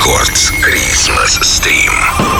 Рекордс. Christmas Stream.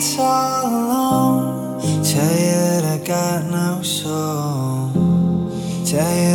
nights all alone. Tired, I got no soul. Tired.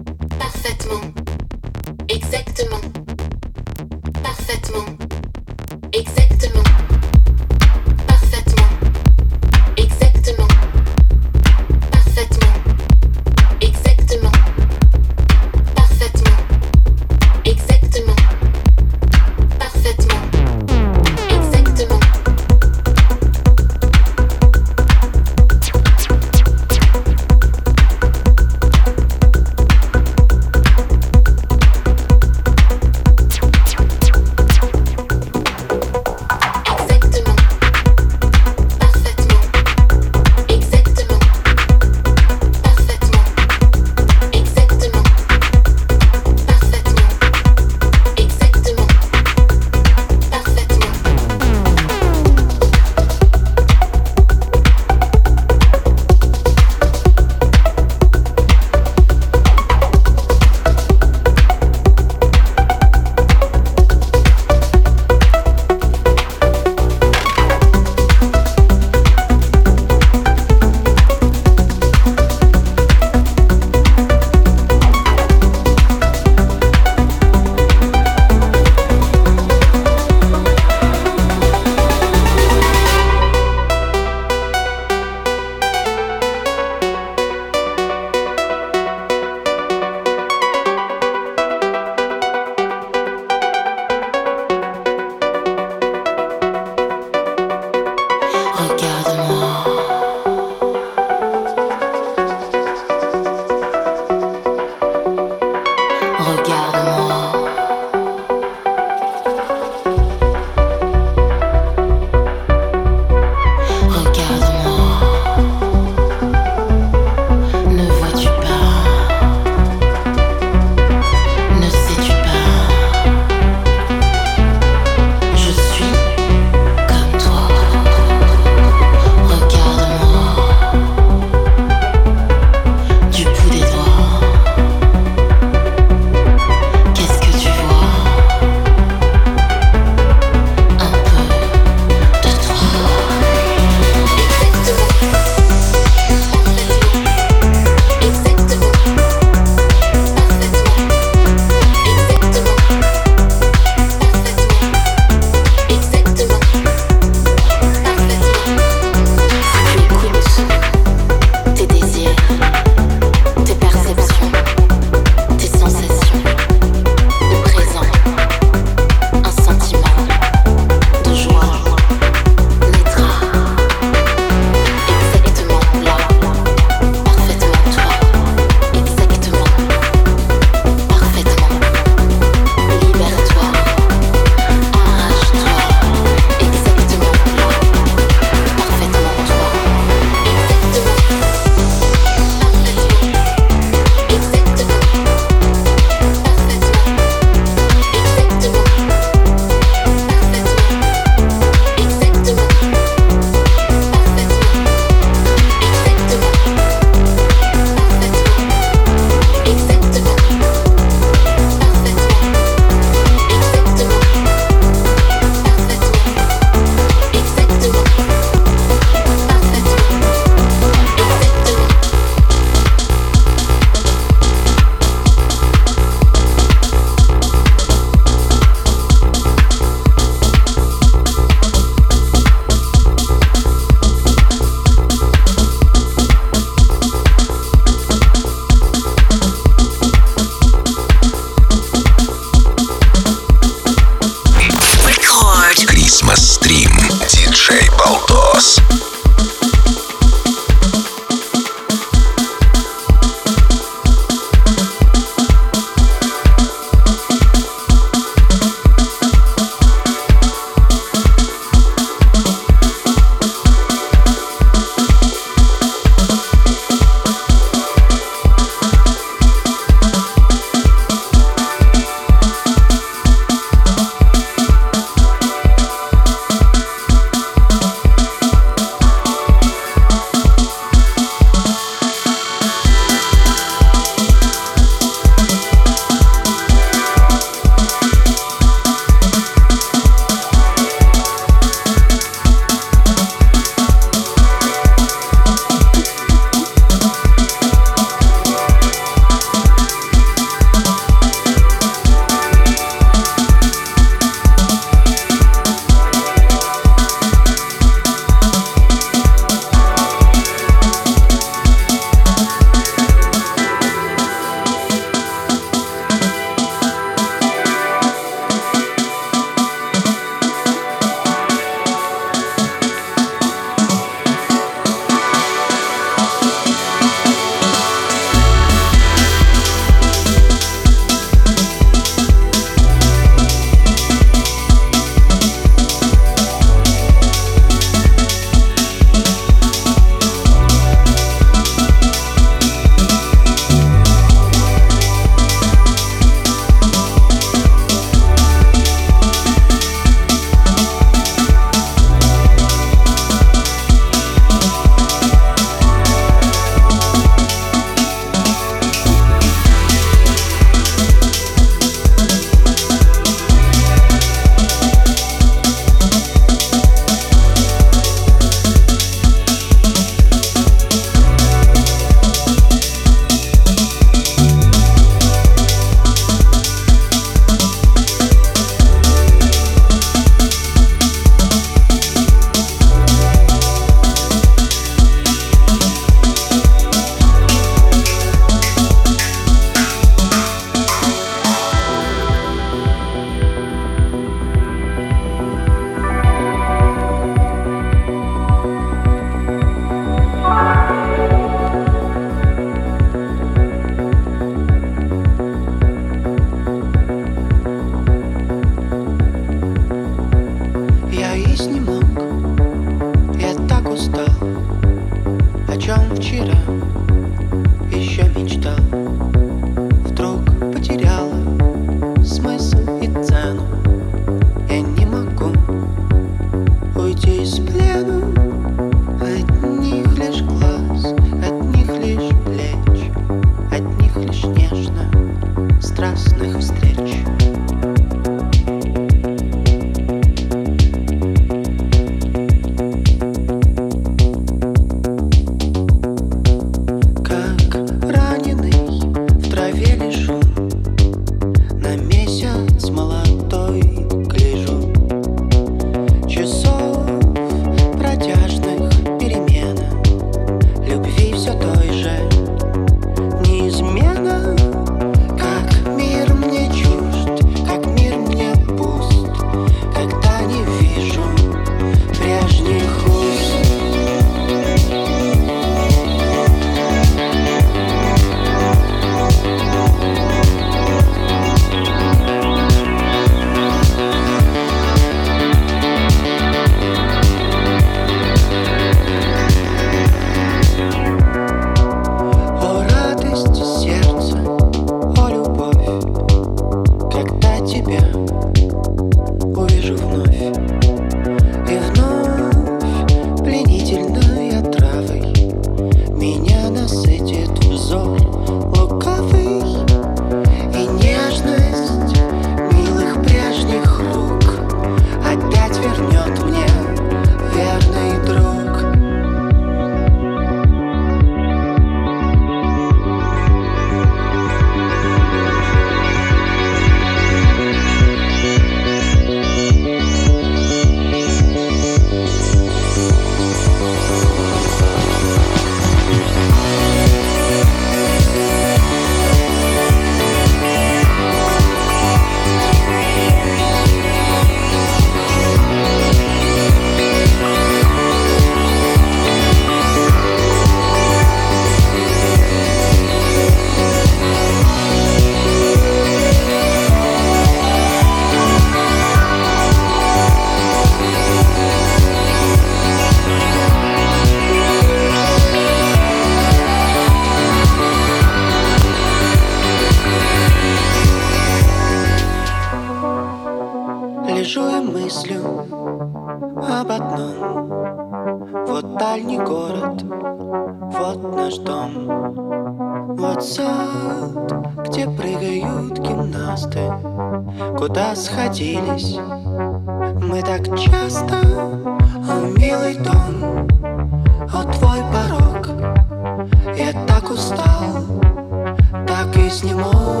так